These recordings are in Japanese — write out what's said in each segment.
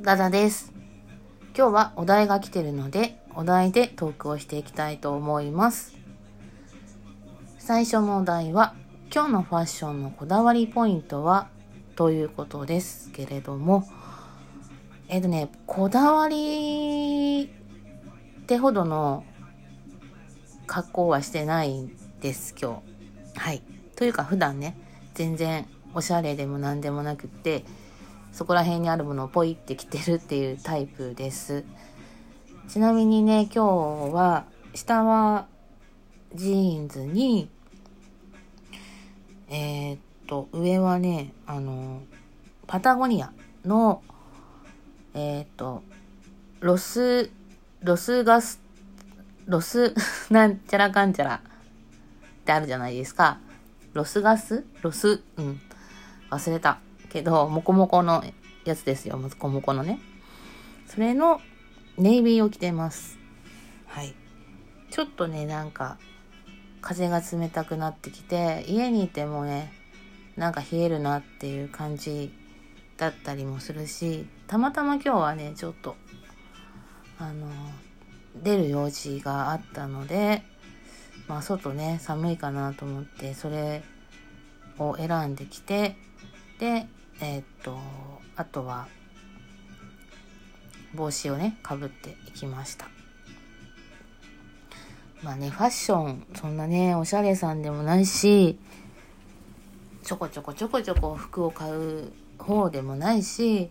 ダダです。今日はお題が来てるので、お題でトークをしていきたいと思います。最初のお題は、今日のファッションのこだわりポイントはということですけれども、えっとね、こだわりってほどの格好はしてないんです、今日。はい。というか普段ね、全然おしゃれでも何でもなくって、そこら辺にあるものをポイって着てるっていうタイプです。ちなみにね、今日は、下はジーンズに、えーっと、上はね、あの、パタゴニアの、えーっと、ロス、ロスガス、ロス、なんちゃらかんちゃらってあるじゃないですか。ロスガス？ロス、うん。忘れた。けど、モコモコのやつですよ。モコモコのね。それのネイビーを着てます。はい。ちょっとね、なんか、風が冷たくなってきて、家にいてもね、なんか冷えるなっていう感じだったりもするし、たまたま今日はね、ちょっと、あの、出る用事があったので、まあ外ね、寒いかなと思って、それを選んできて、で、えーっと、あとは、帽子をね、かぶっていきました。まあね、ファッション、そんなね、おしゃれさんでもないし、ちょこちょこちょこちょこ服を買う方でもないし、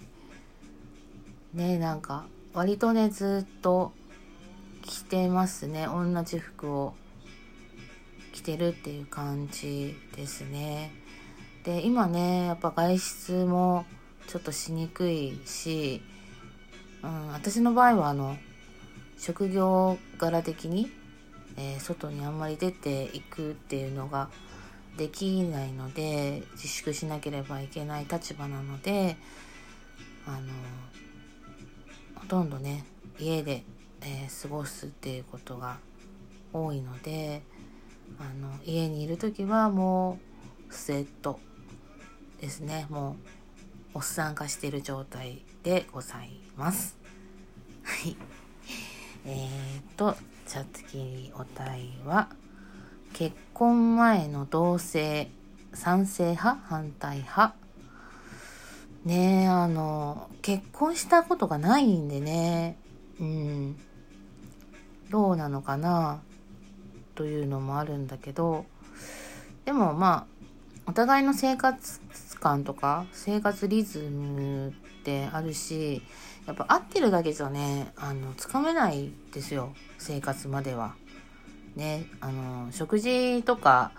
ね、なんか、割とね、ずっと着てますね。同じ服を着てるっていう感じですね。で、今ね、やっぱ外出もちょっとしにくいし、うん、私の場合はあの、職業柄的に、えー外にあんまり出ていくっていうのができないので、自粛しなければいけない立場なので、あの、ほとんどね、家で、えー過ごすっていうことが多いので、あの、家にいる時はもう、スウェット。ですね。もう、おっさん化している状態でございます。はい。えーと、じゃあ次お題は、結婚前の同性、賛成派反対派ねえ、あの、結婚したことがないんでね、うん、どうなのかな、というのもあるんだけど、でもまあ、お互いの生活感とか生活リズムってあるしやっぱ合ってるだけじゃねあのつかめないですよ生活までは。ねあの食事とか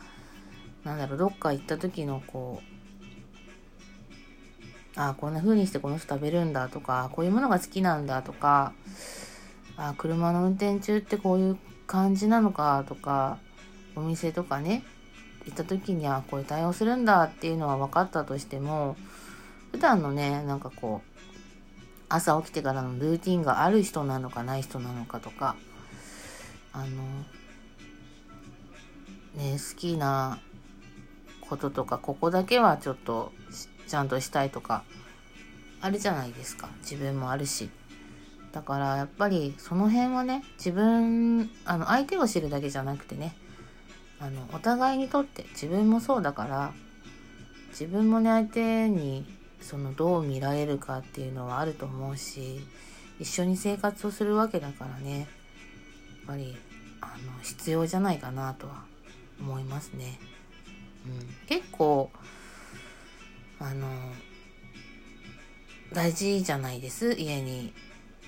なんだろうどっか行った時のこうあこんな風にしてこの人食べるんだとかこういうものが好きなんだとかあ車の運転中ってこういう感じなのかとかお店とかね行った時にはこういう対応するんだっていうのは分かったとしても普段のねなんかこう朝起きてからのルーティンがある人なのかない人なのかとかあのね好きなこととかここだけはちょっとちゃんとしたいとかあるじゃないですか。自分もあるし。だからやっぱりその辺はね自分あの相手を知るだけじゃなくてねあのお互いにとって自分もそうだから自分もね相手にそのどう見られるかっていうのはあると思うし一緒に生活をするわけだからねやっぱりあの必要じゃないかなとは思いますね。うん、結構あの大事じゃないです家に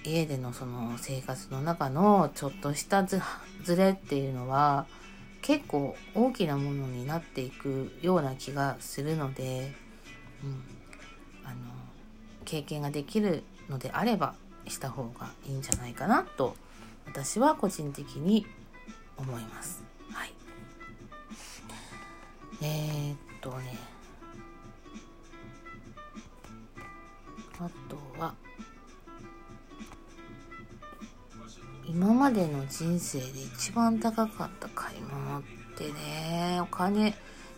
家でのその生活の中のちょっとしたずれっていうのは結構大きなものになっていくような気がするので、うん、あの経験ができるのであればした方がいいんじゃないかなと私は個人的に思います。はい、えー、っとねあと今までの人生で一番高かった買い物ってねお金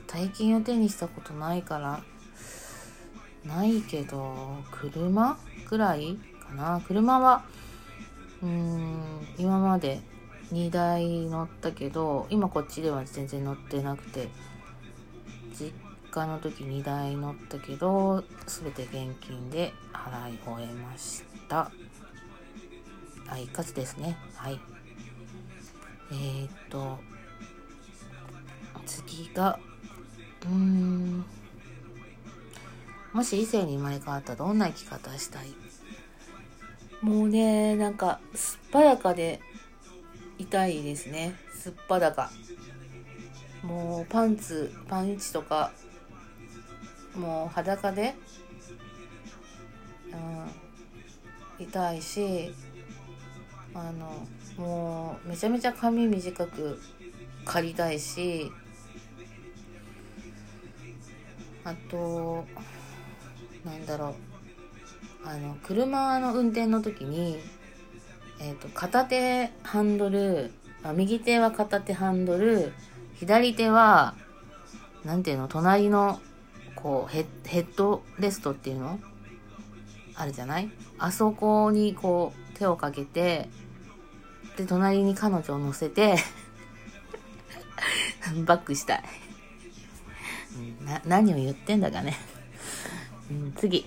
大金を手にしたことないから。ないけど車ぐらいかな。車はうーん今まで2台乗ったけど今こっちでは全然乗ってなくて実家の時2台乗ったけど全て現金で払い終えました。あ一括ですね。はい。えー、っと次がうーん。もし異性に生まれ変わったらどんな生き方したい？もうねなんかすっぱだかでいたいですね。すっぱだか。もうパンツパンチとかもう裸でうん痛いしあのもうめちゃめちゃ髪短く刈りたいしあとなんだろう。あの車の運転の時に、えーと、片手ハンドルあ右手は片手ハンドル左手はなんていうの隣のこうヘッドレストっていうの？あるじゃない？あそこにこう手をかけてで隣に彼女を乗せて バックしたい。な何を言ってんだかね。うん、次。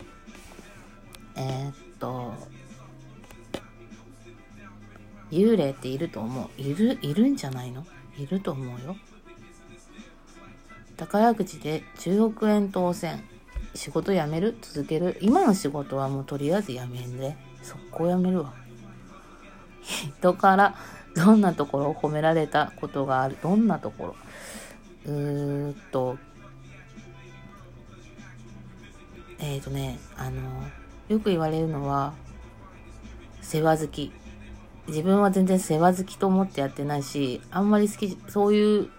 えー、っと幽霊っていると思う。いるいるんじゃないの？いると思うよ。宝くじで10億円当選。仕事辞める？続ける？今の仕事はもうとりあえず辞めんで。速攻辞めるわ。人からどんなところを褒められたことがある？どんなところ？うーっと。えっ、ー、とねあのよく言われるのは世話好き。自分は全然世話好きと思ってやってないしあんまり好きそういう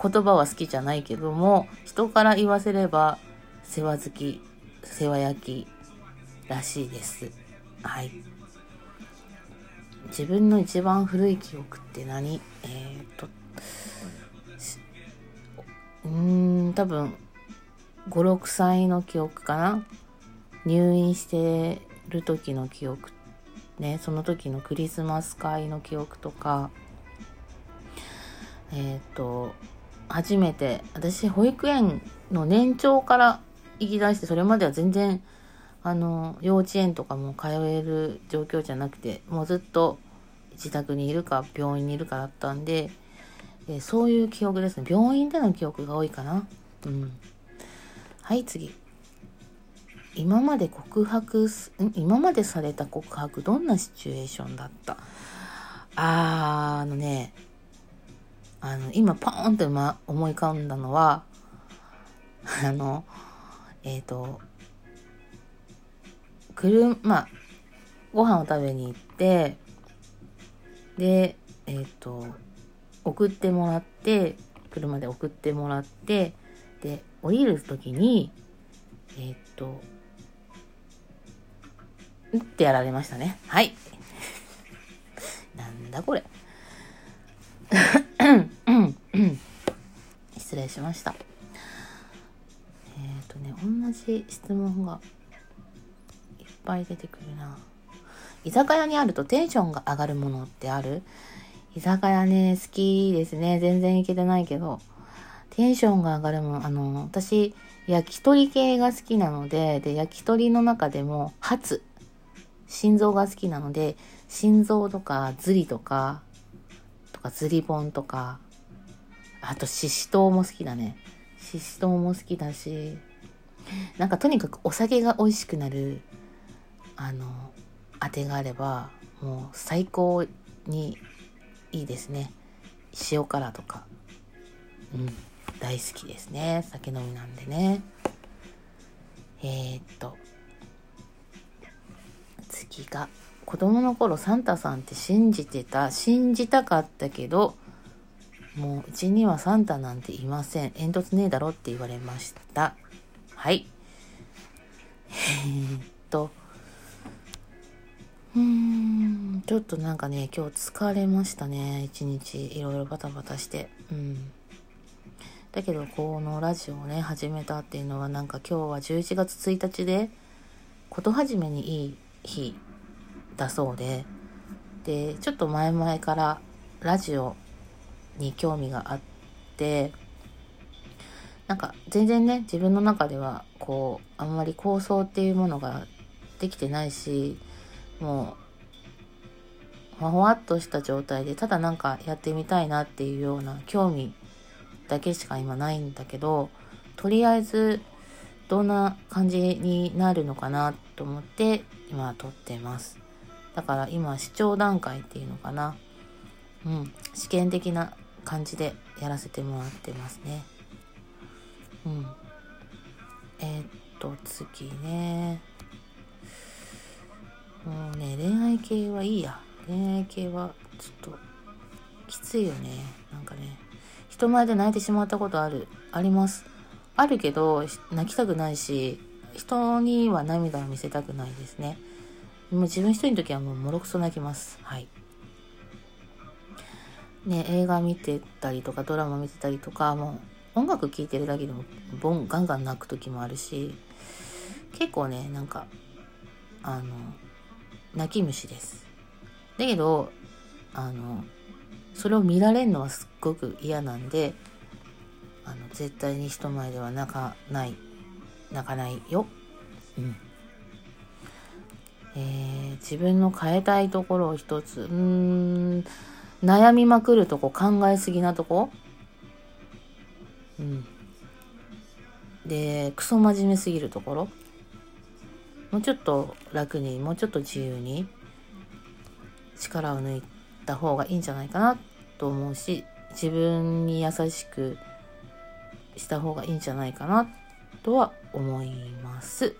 言葉は好きじゃないけども人から言わせれば世話好き世話焼きらしいです。はい。自分の一番古い記憶って何？えっ、とうん多分56歳の記憶かな？入院してる時の記憶ね。その時のクリスマス会の記憶とか。えっ、と初めて私保育園の年長からき出してそれまでは全然あの幼稚園とかも通える状況じゃなくてもうずっと自宅にいるか病院にいるかだったんで、えー、そういう記憶ですね。病院での記憶が多いかな。うん。はい次。今まで告白す今までされた告白どんなシチュエーションだった？あーあのねあの今ポーンと、ま、思い浮かんだのはあのえっ、ー、と車ご飯を食べに行ってでえっ、ー、と送ってもらって車で送ってもらってで降りる時にえー、っとってやられましたね。はい。なんだこれ。失礼しました、とね同じ質問がいっぱい出てくるな。居酒屋にあるとテンションが上がるものってある？居酒屋ね好きですね。全然行けてないけど。テンションが上がるもん、あの、私、焼き鳥系が好きなので、で、焼き鳥の中でも、ハツ、心臓が好きなので、心臓とか、ズリとか、とか、ズリボンとか、あと、ししとうも好きだね。ししとうも好きだし、なんかとにかくお酒が美味しくなる、あの、あてがあれば、もう最高にいいですね。塩辛とか。うん。大好きですね酒飲みなんでねえー、っと次が子供の頃サンタさんって信じてた信じたかったけどもううちにはサンタなんていません煙突ねえだろって言われましたはい。えー、っと。うーん。ちょっとなんかね今日疲れましたね。一日いろいろバタバタして。うん。だけどこのラジオをね始めたっていうのはなんか今日は11月1日で事始めにいい日だそうで。でちょっと前々からラジオに興味があってなんか全然ね自分の中ではこうあんまり構想っていうものができてないしもうほわっとした状態でただなんかやってみたいなっていうような興味だけしか今ないんだけどとりあえずどんな感じになるのかなと思って今撮ってます。だから今視聴段階っていうのかな。うん。試験的な感じでやらせてもらってますね。うん。えー、っと次ね。もうね恋愛系はいいや。恋愛系はちょっときついよね。なんかね。人前で泣いてしまったことある。あります。あるけど泣きたくないし人には涙を見せたくないですね。もう自分一人の時はもうもろくそ泣きます。はい。ね映画見てたりとかドラマ見てたりとかもう音楽聴いてるだけでもボンガンガン泣く時もあるし結構ねなんかあの泣き虫ですだけどあのそれを見られるのはすっごく嫌なんであの絶対に人前では泣かない泣かないよ。うんえー、自分の変えたいところを一つうん悩みまくるとこ考えすぎなとこうんでクソ真面目すぎるところ？もうちょっと楽にもうちょっと自由に力を抜いた方がいいんじゃないかなと思うし自分に優しくした方がいいんじゃないかなとは思います。